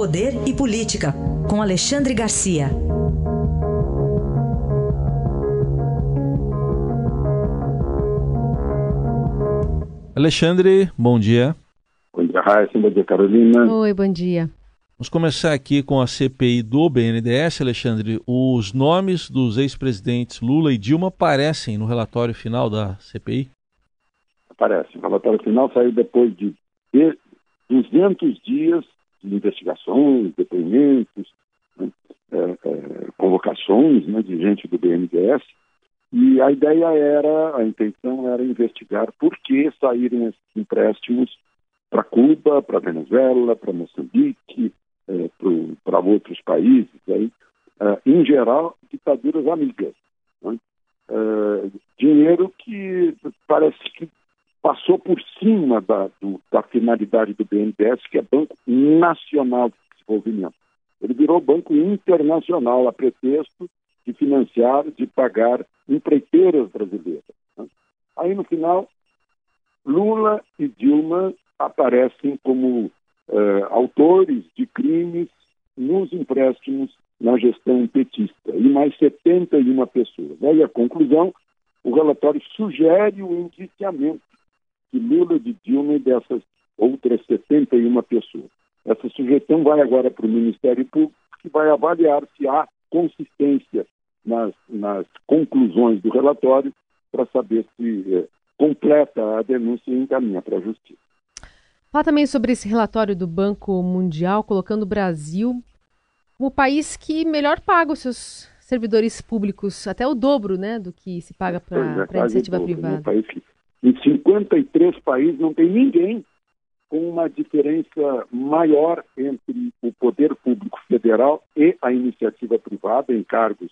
Poder e Política, com Alexandre Garcia. Alexandre, bom dia. Bom dia, Raíssa. Bom dia, Carolina. Oi, bom dia. Vamos começar aqui com a CPI do BNDES, Alexandre. Os nomes dos ex-presidentes Lula e Dilma aparecem no relatório final da CPI? Aparece. O relatório final saiu depois de 200 dias investigações, depoimentos, né, é, é, convocações né, de gente do BNDES. E a ideia era, a intenção era investigar por que saíram esses empréstimos para Cuba, para Venezuela, para Moçambique, é, para outros países, aí, é, em geral, ditaduras amigas. Né? É, dinheiro que parece que passou por cima da, do, da finalidade do BNDES, que é Banco Nacional de Desenvolvimento. Ele virou banco internacional a pretexto de financiar, de pagar empreiteiras brasileiras. Né? Aí, no final, Lula e Dilma aparecem como uh, autores de crimes nos empréstimos na gestão petista, e mais 71 pessoas. Aí a conclusão, o relatório sugere o indiciamento de Lula, de Dilma e dessas outras 71 pessoas. Essa sugestão vai agora para o Ministério Público, que vai avaliar se há consistência nas, nas conclusões do relatório para saber se eh, completa a denúncia e encaminha para a Justiça. Fala também sobre esse relatório do Banco Mundial, colocando o Brasil como o país que melhor paga os seus servidores públicos, até o dobro né, do que se paga para é, a iniciativa dobro, privada. Um país que, em 53 países não tem ninguém com uma diferença maior entre o poder público federal e a iniciativa privada em cargos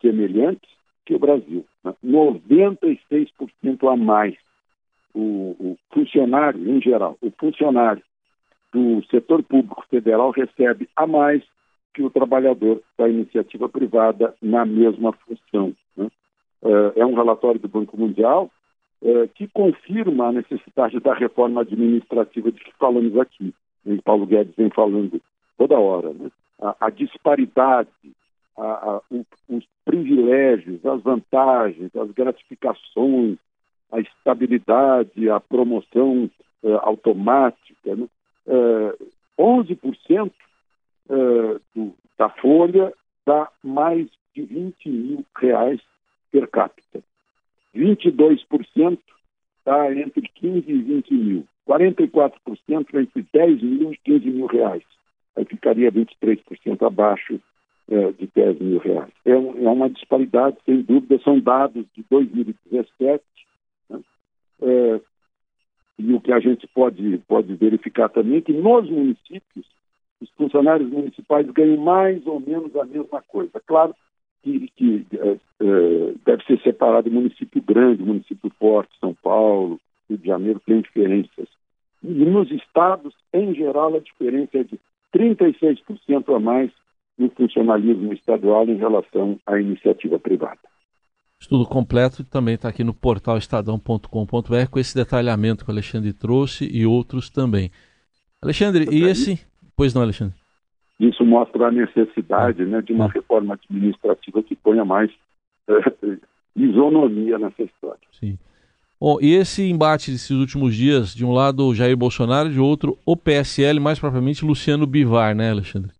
semelhantes que o Brasil. Né? 96% a mais o, o funcionário, em geral, o funcionário do setor público federal recebe a mais que o trabalhador da iniciativa privada na mesma função. Né? É, é um relatório do Banco Mundial é, que confirma a necessidade da reforma administrativa de que falamos aqui. E Paulo Guedes vem falando toda hora. Né? A, a disparidade, a, a, os privilégios, as vantagens, as gratificações, a estabilidade, a promoção uh, automática. Né? Uh, 11% uh, do, da folha dá mais de 20 mil reais per capita. 22% está entre 15 e 20 mil. 44% entre 10 mil e 15 mil reais. Aí ficaria 23% abaixo uh, de 10 mil reais. É, é uma disparidade, sem dúvida, são dados de 2017 é, e o que a gente pode, pode verificar também é que nos municípios, os funcionários municipais ganham mais ou menos a mesma coisa. Claro que, que é, é, deve ser separado município grande, município forte, São Paulo, Rio de Janeiro, tem diferenças. E nos estados, em geral, a diferença é de 36% a mais no funcionalismo estadual em relação à iniciativa privada. Estudo completo também está aqui no portal estadão.com.br com esse detalhamento que o Alexandre trouxe e outros também. Alexandre, e esse. Pois não, Alexandre. Isso mostra a necessidade né, de uma reforma administrativa que ponha mais é, isonomia nessa história. Sim. Bom, e esse embate desses últimos dias, de um lado o Jair Bolsonaro, de outro o PSL, mais propriamente Luciano Bivar, né, Alexandre?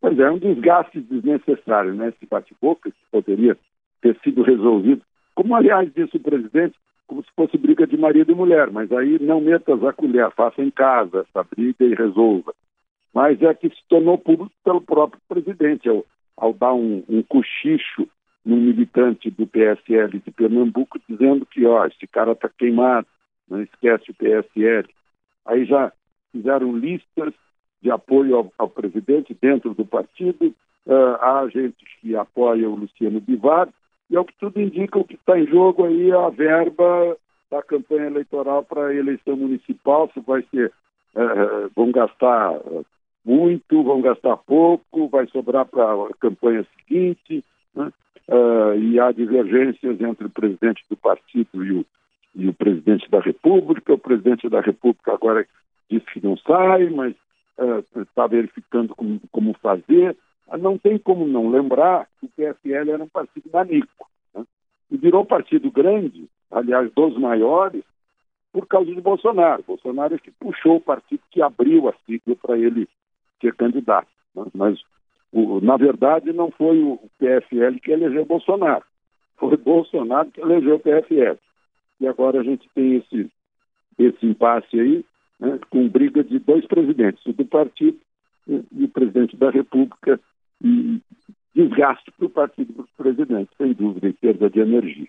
Pois é, é um desgaste desnecessário, né? Esse bate-boca que poderia ter sido resolvido, como aliás disse o presidente, como se fosse briga de marido e mulher, mas aí não metas a colher, faça em casa essa briga e resolva. Mas é que se tornou público pelo próprio presidente, ao, ao dar um, um cochicho num militante do PSL de Pernambuco, dizendo que, ó, esse cara está queimado, não esquece o PSL. Aí já fizeram listas de apoio ao, ao presidente dentro do partido, uh, há gente que apoia o Luciano Bivar, e ao que tudo indica, o que está em jogo aí é a verba da campanha eleitoral para a eleição municipal, se vai ser, é, é vão gastar muito, vão gastar pouco, vai sobrar para a campanha seguinte, né? uh, e há divergências entre o presidente do partido e o, e o presidente da República. O presidente da República agora diz que não sai, mas está uh, verificando como, como, fazer. Não tem como não lembrar que o PFL era um partido nanico. Né? E virou partido grande, aliás, dos maiores, por causa de Bolsonaro. Bolsonaro é que puxou o partido que abriu a sigla para ele ser candidato. Né? Mas, o, na verdade, não foi o PFL que elegeu Bolsonaro. Foi Bolsonaro que elegeu o PFL. E agora a gente tem esse, esse impasse aí, né, com briga de dois presidentes, o do partido e, e o presidente da República, e desgaste para o partido dos presidentes, sem dúvida, e perda de energia.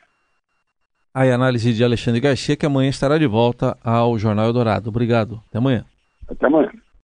A análise de Alexandre Garcia, que amanhã estará de volta ao Jornal Eldorado. Obrigado. Até amanhã. Até amanhã.